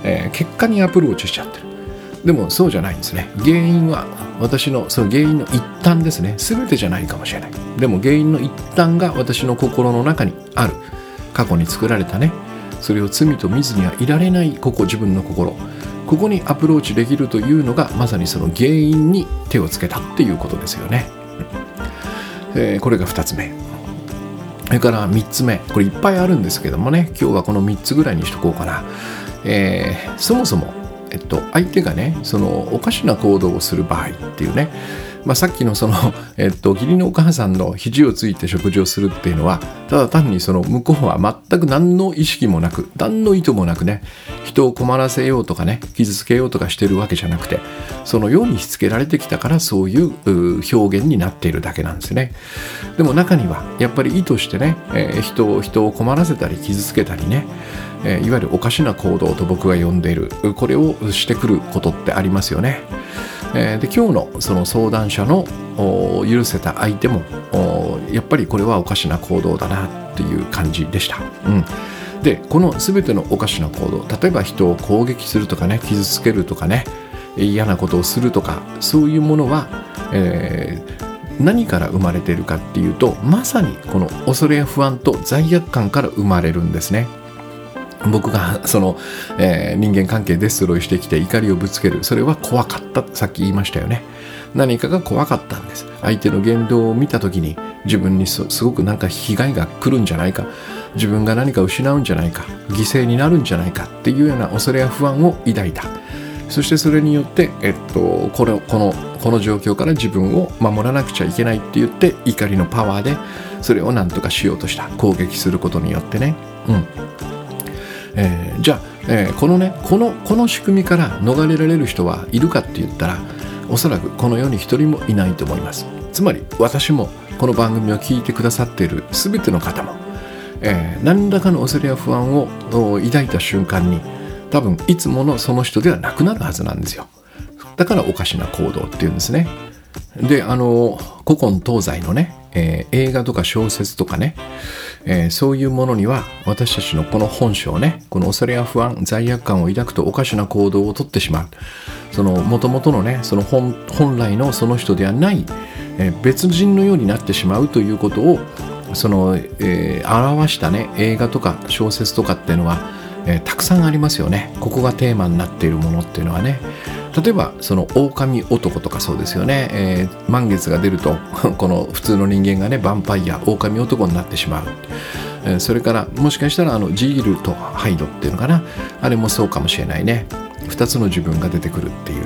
えー、結果にアプローチしちゃってる。でもそうじゃないんですね。原因は私のその原因の一端ですね。全てじゃないかもしれない。でも原因の一端が私の心の中にある。過去に作られたね。それを罪と見ずにはいられないここ自分の心。ここにアプローチできるというのがまさにその原因に手をつけたっていうことですよね、えー、これが2つ目。それから3つ目。これいっぱいあるんですけどもね。今日はこの3つぐらいにしとこうかな、えー、そもそも、えっと、相手がねそのおかしな行動をする場合っていうね。まあ、さっきのその、えっと、義理のお母さんの肘をついて食事をするっていうのはただ単にその向こうは全く何の意識もなく何の意図もなくね人を困らせようとかね傷つけようとかしてるわけじゃなくてそのようにしつけられてきたからそういう表現になっているだけなんですねでも中にはやっぱり意図してね、えー、人を人を困らせたり傷つけたりねえいわゆるおかしな行動と僕が呼んでいるこれをしてくることってありますよね。えで今日のその相談者の許せた相手もやっぱりこれはおかしな行動だなっていう感じでした。うんでこの全てのおかしな行動例えば人を攻撃するとかね傷つけるとかね嫌なことをするとかそういうものは、えー、何から生まれているかっていうとまさにこの恐れや不安と罪悪感から生まれるんですね。僕がその、えー、人間関係デストロイしてきて怒りをぶつけるそれは怖かったさっき言いましたよね何かが怖かったんです。相手の言動を見た時に自分にすごくなんか被害が来るんじゃないか。自分が何か失うんじゃないか。犠牲になるんじゃないか。っていうような恐れや不安を抱いた。そしてそれによって、えっと、このこのこの状況から自分を守らなくちゃいけないって言って怒りのパワーでそれを何とかしようとした。攻撃することによってね。うん。えー、じゃあ、えー、このねこのこの仕組みから逃れられる人はいるかって言ったらおそらくこの世に一人もいないと思います。つまり私もこの番組を聞いてくださっている全ての方も、えー、何らかの恐れや不安を抱いた瞬間に多分いつものその人ではなくなるはずなんですよ。だからおかしな行動っていうんですね。であの古今東西のね、えー、映画とか小説とかね、えー、そういうものには私たちのこの本性ねこの恐れや不安罪悪感を抱くとおかしな行動をとってしまう。その元々のねその本本来のその人ではない、えー、別人のようになってしまうということをその、え、表したね映画とか小説とかっていうのは、え、たくさんありますよね。ここがテーマになっているものっていうのはね。例えばその狼男とかそうですよね、えー、満月が出ると この普通の人間がねヴァンパイア狼男になってしまう、えー、それからもしかしたらあのジールとハイドっていうのかな。あれもそうかもしれないね。2つの自分が出てくるっていう。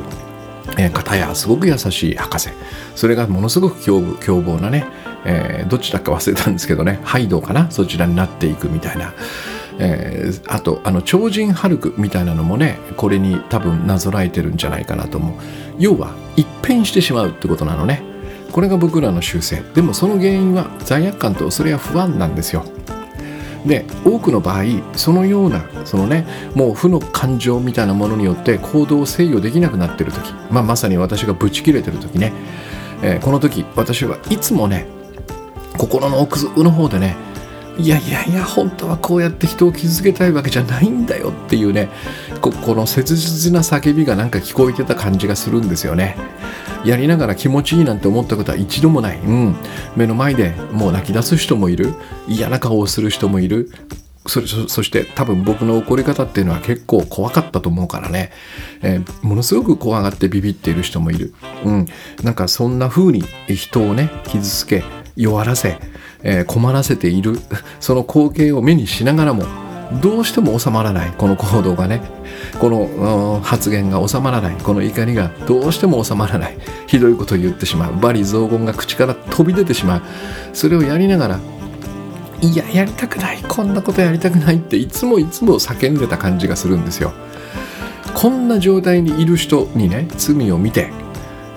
えー、片やすごく優しい博士。それがものすごく凶凶暴なね、えー、どっちだか忘れたんですけどね。ハイドかな。そちらになっていくみたいな、えー、あとあの超人ハルクみたいなのもねこれに多分なぞらえてるんじゃないかなと思う。要は一変してしまうってことなのね。これが僕らの習性。でもその原因は罪悪感と恐れや不安なんですよ。で多くの場合そのようなそのねもう負の感情みたいなものによって行動を制御できなくなってる時、まあ、まさに私がブチ切れてる時ね、えー、この時私はいつもね心の奥の方でねいやいやいや本当はこうやって人を傷つけたいわけじゃないんだよっていうねこの切実な叫びがなんか聞こえてた感じがするんですよね。やりながら気持ちいいなんて思ったことは一度もない、うん、目の前でもう泣き出す人もいる。嫌な顔をする人もいる。そそして多分僕の怒り方っていうのは結構怖かったと思うからね、えー、ものすごく怖がってビビっている人もいる、うん、なんかそんな風に人をね傷つけ弱らせ、えー、困らせている。その光景を目にしながらもどうしても収まらない。この行動がね。この発言が収まらない。この怒りがどうしても収まらない。ひどいことを言ってしまう。罵詈雑言が口から飛び出てしまう。それをやりながらいややりたくない。こんなことやりたくないっていつもいつも叫んでた感じがするんですよ。こんな状態にいる人にね罪を見て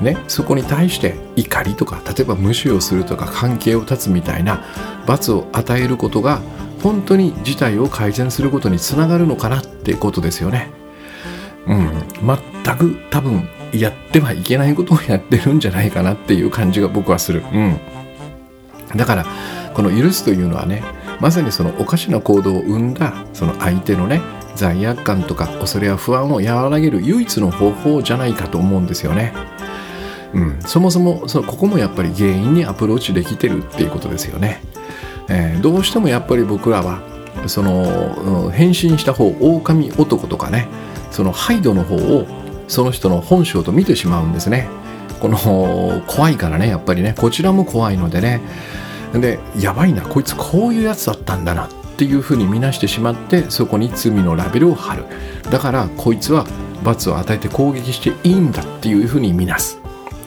ね、そこに対して怒りとか例えば無視をするとか関係を断つみたいな罰を与えることが本当に事態を改善することにつながるのかなってことですよね。うん、全く多分やってはいけないことをやってるんじゃないかなっていう感じが僕はする。うん、だからこの許すというのはねまさにそのおかしな行動を生んだその相手のね罪悪感とか恐れや不安を和らげる唯一の方法じゃないかと思うんですよね。うん、そもそもそのここもやっぱり原因にアプローチできてるっていうことですよね。えー、どうしてもやっぱり僕らはその、うん、変身した方狼男とかねそのハイドの方をその人の本性と見てしまうんですね。この怖いからねやっぱりね。こちらも怖いのでね。でやばいなこいつこういうやつだったんだなっていうふうに見なしてしまってそこに罪のラベルを貼る。だからこいつは罰を与えて攻撃していいんだっていうふうに見なす。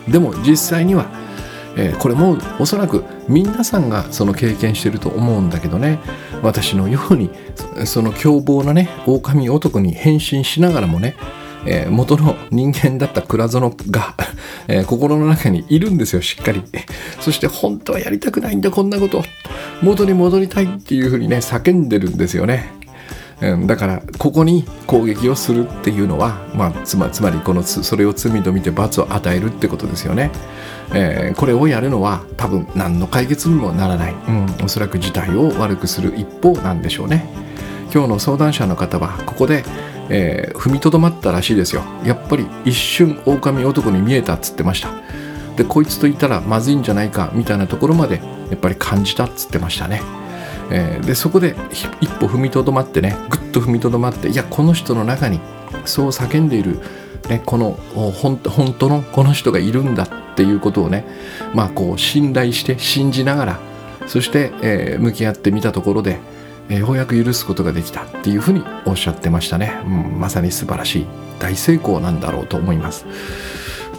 でも実際には、えー、これもおそらく皆さんがその経験してると思うんだけどね私のようにその凶暴なね狼男に変身しながらもねえー、元の人間だった倉園が えー、心の中にいるんですよ、しっかり。そして本当はやりたくないんだ、こんなこと。元に戻りたいっていうふうにね、叫んでるんですよね。うん、だからここに攻撃をするっていうのは、まあ、つまつまりこのそれを罪と見て罰を与えるってことですよね、えー、これをやるのは多分何の解決にもならない、うん、おそらく事態を悪くする一方なんでしょうね。今日の相談者の方はここでえー、踏みとどまったらしいですよ。やっぱり一瞬狼男に見えたっつってました。でこいつといたらまずいんじゃないかみたいなところまでやっぱり感じたっつってましたね、えー、でそこで一歩踏みとどまってねぐっと踏みとどまっていやこの人の中にそう叫んでいる、ね、この本当のこの人がいるんだっていうことをねまあこう信頼して信じながらそして、えー、向き合ってみたところでえようやく許すことができたっていうふうにおっしゃってましたね、うん、まさに素晴らしい大成功なんだろうと思います、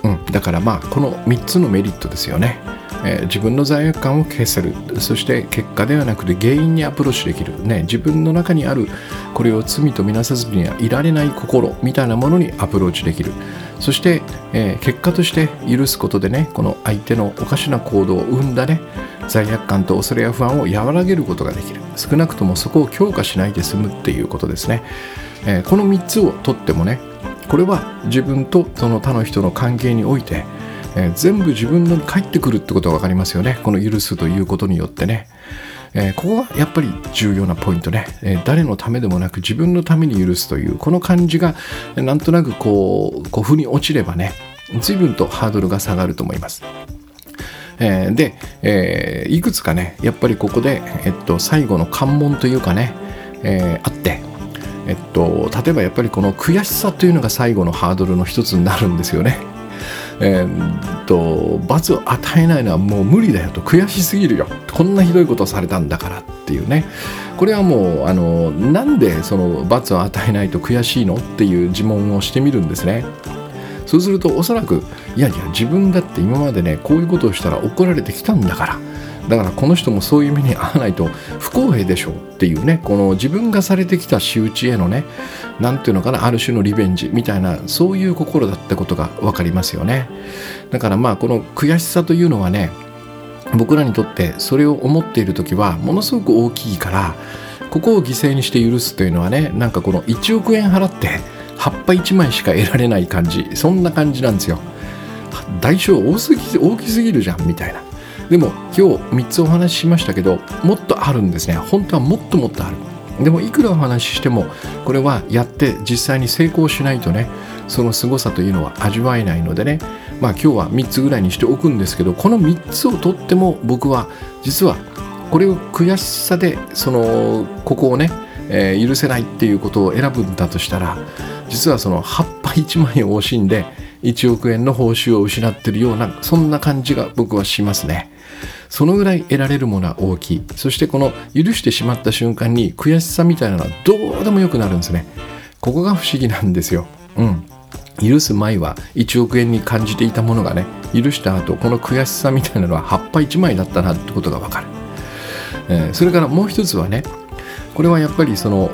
うん、だからまあこの3つのメリットですよね、えー、自分の罪悪感を消せる。そして結果ではなくて原因にアプローチできる、ね、自分の中にあるこれを罪とみなさずにはいられない心。みたいなものにアプローチできる。そして、えー、結果として許すことでねこの相手のおかしな行動を生んだね罪悪感と恐れや不安を和らげることができる。少なくともそこを強化しないで済むっていうことですね、えー、この3つをとってもねこれは自分とその他の人の関係において、えー、全部自分のに返ってくるってことが分かりますよね。この許すということによってね、えー、ここがやっぱり重要なポイントね、えー、誰のためでもなく自分のために許すというこの感じがなんとなくこうこう腑に落ちればね随分とハードルが下がると思います。えー、で、えー、いくつかねやっぱりここで、えっと、最後の関門というかね、えー、あって、えっと、例えばやっぱりこの悔しさというのが最後のハードルの一つになるんですよね。えー、っと罰を与えないのはもう無理だよと悔しすぎるよこんなひどいことをされたんだからっていうねこれはもうあのなんでその罰を与えないと悔しいのっていう自問をしてみるんですね。そうするとおそらくいやいや自分だって今までねこういうことをしたら怒られてきたんだからだからこの人もそういう目に遭わないと不公平でしょうっていうねこの自分がされてきた仕打ちへのね何ていうのかなある種のリベンジみたいなそういう心だったことが分かりますよね。だからまあこの悔しさというのはね僕らにとってそれを思っている時はものすごく大きいからここを犠牲にして許すというのはねなんかこの1億円払って葉っぱ1枚しか得られない感じそんな感じなんですよ。代償多すぎ大きすぎるじゃんみたいな。でも今日3つお話ししましたけどもっとあるんですね。本当はもっともっとある。でもいくらお話ししてもこれはやって実際に成功しないとねその凄さというのは味わえないのでね。まあ今日は3つぐらいにしておくんですけどこの3つをとっても僕は実はこれを悔しさでそのここをね、えー、許せないっていうことを選ぶんだとしたら実はその葉っぱ1枚を惜しんで1億円の報酬を失ってるようなそんな感じが僕はしますね。そのぐらい得られるものは大きい。そしてこの許してしまった瞬間に悔しさみたいなのはどうでもよくなるんですね。ここが不思議なんですよ。うん。許す前は1億円に感じていたものがね許した後この悔しさみたいなのは葉っぱ1枚だったなってことがわかる、えー、それからもう一つはねこれはやっぱりその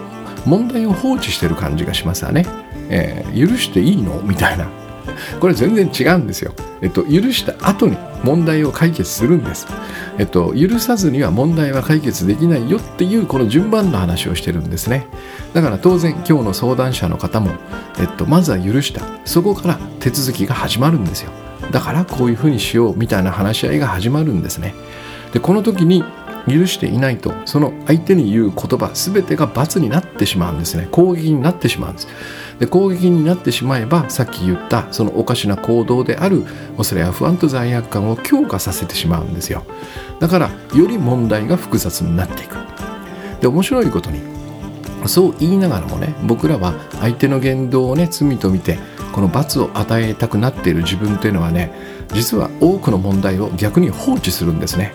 問題を放置してる感じがしますわね、えー、許していいの？みたいな。これ全然違うんですよ。えっと、許した後に問題を解決するんです。えっと、許さずには問題は解決できないよっていうこの順番の話をしてるんですね。だから当然今日の相談者の方も、えっと、まずは許した。そこから手続きが始まるんですよ。だからこういうふうにしようみたいな話し合いが始まるんですね。で、この時に許していないとその相手に言う言葉全てが罰になってしまうんですね攻撃になってしまうんですで攻撃になってしまえばさっき言ったそのおかしな行動である恐れや不安と罪悪感を強化させてしまうんですよ。だからより問題が複雑になっていく。で面白いことにそう言いながらもね僕らは相手の言動をね罪と見てこの罰を与えたくなっている自分というのはね実は多くの問題を逆に放置するんですね。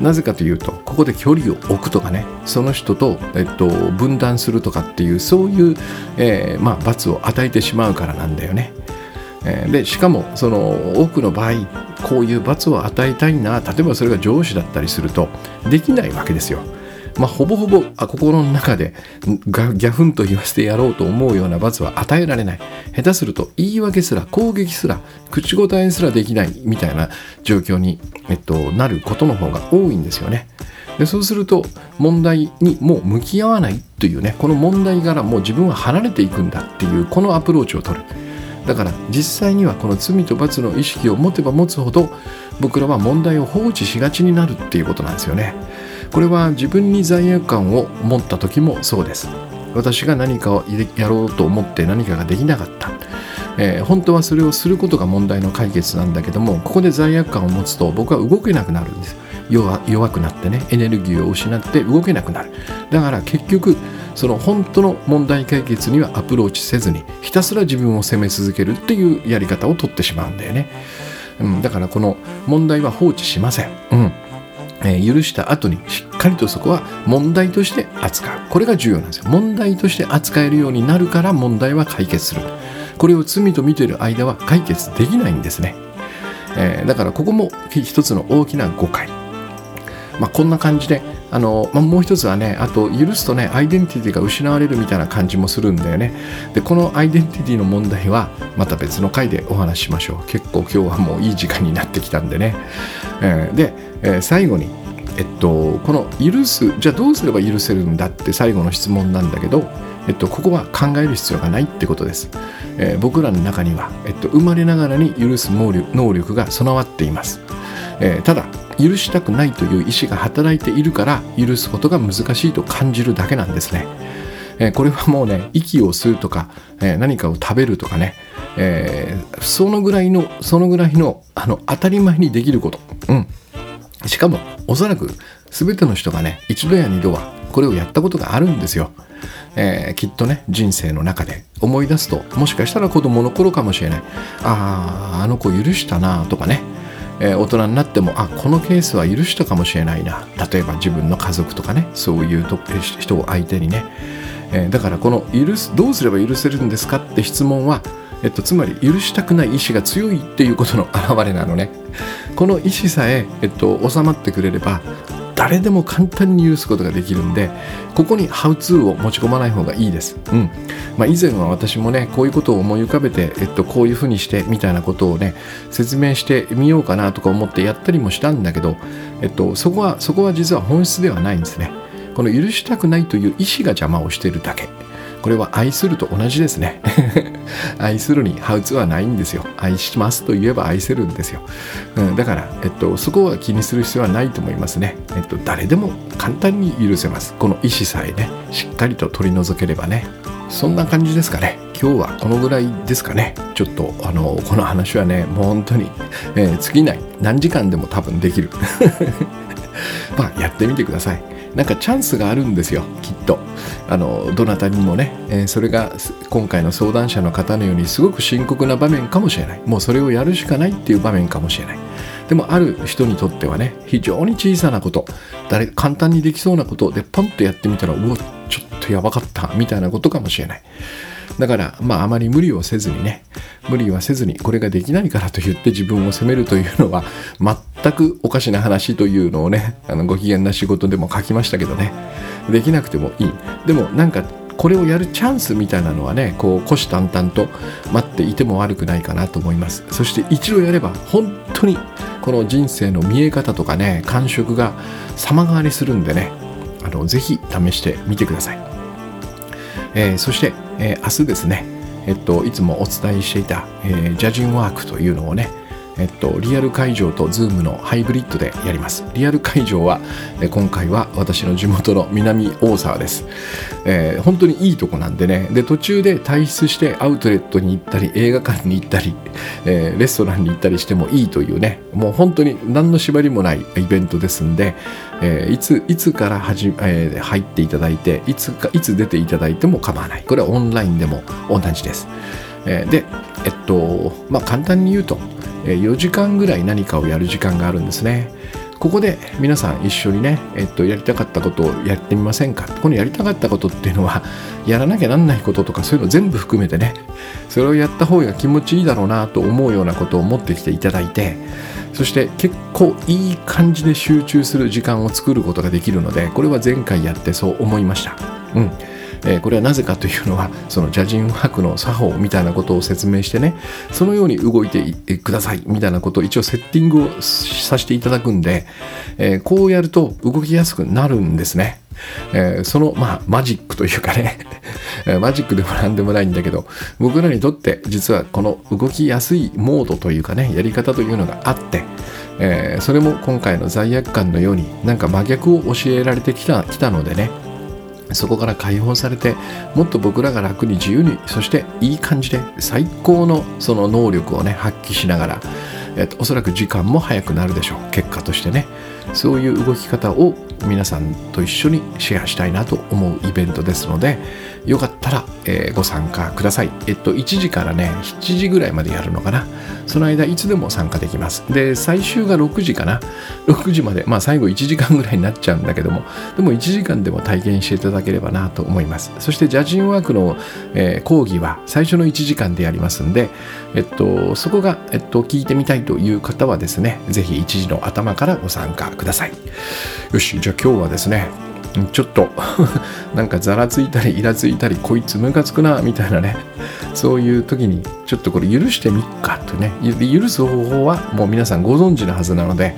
なぜかというとここで距離を置くとかねその人と、えっと、分断するとかっていうそういう、えー、まあ、罰を与えてしまうからなんだよね。えー、でしかもその多くの場合こういう罰を与えたいな例えばそれが上司だったりするとできないわけですよ。まあ、ほぼほぼ心の中でギャフンと言わせてやろうと思うような罰は与えられない下手すると言い訳すら攻撃すら口答えすらできないみたいな状況に、えっと、なることの方が多いんですよね。でそうすると問題にもう向き合わないというねこの問題からもう自分は離れていくんだっていうこのアプローチを取るだから実際にはこの罪と罰の意識を持てば持つほど僕らは問題を放置しがちになるっていうことなんですよね。これは自分に罪悪感を持った時もそうです。私が何かをやろうと思って何かができなかった、えー、本当はそれをすることが問題の解決なんだけどもここで罪悪感を持つと僕は動けなくなるんです。弱弱くなってねエネルギーを失って動けなくなる。だから結局その本当の問題解決にはアプローチせずにひたすら自分を責め続けるっていうやり方をとってしまうんだよね、うん、だからこの問題は放置しません、うん。えー、許した後にしっかりとそこは問題として扱う。これが重要なんですよ。問題として扱えるようになるから問題は解決する。これを罪と見ている間は解決できないんですね、えー、だからここも一つの大きな誤解まあ、こんな感じであの、まあ、もう一つはねあと許すとねアイデンティティが失われるみたいな感じもするんだよね。でこのアイデンティティの問題はまた別の回でお話ししましょう。結構今日はもういい時間になってきたんでね、えー、でえー、最後に、えっと、この許すじゃあどうすれば許せるんだって最後の質問なんだけど、えっと、ここは考える必要がないってことです、えー、僕らの中には、えっと、生まれながらに許す能力能力が備わっています、えー、ただ許したくないという意思が働いているから許すことが難しいと感じるだけなんですね、えこれはもうね息を吸うとか、え何かを食べるとかねえー、そのぐらいのそのぐらいのあの当たり前にできること、うん、しかもおそらく全ての人がね一度や二度はこれをやったことがあるんですよ、えー、きっとね人生の中で思い出すともしかしたら子供の頃かもしれない。あああの子許したなとかね、えー、大人になってもあこのケースは許したかもしれないな。例えば自分の家族とかねそういう人を相手にね、えー、だからこの許すどうすれば許せるんですかって質問はえっと、つまり許したくない意志が強いっていうことの表れなのね。この意志さえ、えっと、収まってくれれば誰でも簡単に許すことができるんでここにハウツーを持ち込まない方がいいです。うんまあ、以前は私もねこういうことを思い浮かべて、えっと、こういうふうにしてみたいなことをね説明してみようかなとか思ってやったりもしたんだけど、えっと、そこはそこは実は本質ではないんですね。この許したくないという意志が邪魔をしてるだけ。これは愛すると同じですね。愛するにハウツはないんですよ。愛しますと言えば愛せるんですよ、うん、だから、えっと、そこは気にする必要はないと思いますね、えっと、誰でも簡単に許せます。この意思さえねしっかりと取り除ければね。そんな感じですかね。今日はこのぐらいですかね。ちょっとあのこの話はねもう本当に、えー、尽きない。何時間でも多分できる。まあやってみてください。なんかチャンスがあるんですよきっと。あのどなたにもね、えー、それが今回の相談者の方のようにすごく深刻な場面かもしれない。もうそれをやるしかないっていう場面かもしれない。でもある人にとってはね非常に小さなこと。誰簡単にできそうなこと。でポンとやってみたらうわちょっとやばかった。みたいなことかもしれない。だからまああまり無理をせずにね。無理はせずにこれができないからと言って自分を責めるというのは全くおかしな話というのをねあのご機嫌な仕事でも書きましたけどね。できなくてもいい。でもなんかこれをやるチャンスみたいなのはねこう虎視眈々と待っていても悪くないかなと思います。そして一度やれば本当にこの人生の見え方とかね感触が様変わりするんでねあのぜひ試してみてください、えー、そして、えー、明日ですねえっといつもお伝えしていた、えー、ジャジンワークというのをねえっと、リアル会場と Zoom のハイブリッドでやります。リアル会場は、え今回は私の地元の南大沢です、えー、本当にいいとこなんでね、で、途中で退出してアウトレットに行ったり、映画館に行ったり、えー、レストランに行ったりしてもいいというね、もう本当に何の縛りもないイベントですんで、えー、いつ、いつから始、えー、入っていただいて、いつか、いつ出ていただいても構わない。これはオンラインでも同じです。えー、で、えっと、まあ簡単に言うと、4時間ぐらい何かをやる時間があるんですね。ここで皆さん一緒にね、えっと、やりたかったことをやってみませんか？このやりたかったことっていうのは、やらなきゃなんないこととかそういうの全部含めてね、それをやった方が気持ちいいだろうなと思うようなことを持ってきていただいて、そして結構いい感じで集中する時間を作ることができるので、これは前回やってそう思いました。うん。えー、これはなぜかというのはそのジャジンワークの作法みたいなことを説明してねそのように動いてくださいみたいなことを一応セッティングをさせていただくんで、えー、こうやると動きやすくなるんですね。えー、その、まあ、マジックというかねマジックでも何でもないんだけど、僕らにとって実はこの動きやすいモードというかね、やり方というのがあって、えー、それも今回の罪悪感のようになんか真逆を教えられてきたきたのでね、そこから解放されてもっと僕らが楽に自由にそしていい感じで最高のその能力をね発揮しながら、えっと、おそらく時間も早くなるでしょう。結果としてね。そういう動き方を皆さんと一緒にシェアしたいなと思うイベントですのでよかったら、えー、ご参加ください。えっと、1時からね、7時ぐらいまでやるのかな。その間、いつでも参加できます。で、最終が6時かな。6時まで、まあ最後1時間ぐらいになっちゃうんだけども、でも1時間でも体験していただければなと思います。そして、ジャジンワークの、えー、講義は最初の1時間でやりますんで、えっと、そこが、えっと、聞いてみたいという方はですね、ぜひ1時の頭からご参加ください。よし、じゃあ今日はですね、ちょっと なんかざらついたりイラついたりこいつムカつくなみたいなね。そういう時にちょっとこれ許してみっかとね。許す方法はもう皆さんご存知のはずなので、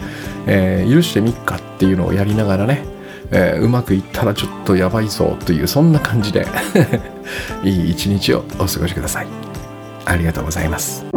えー、許してみっかっていうのをやりながらね、えー、うまくいったらちょっとやばいぞというそんな感じで いい一日をお過ごしください。ありがとうございます。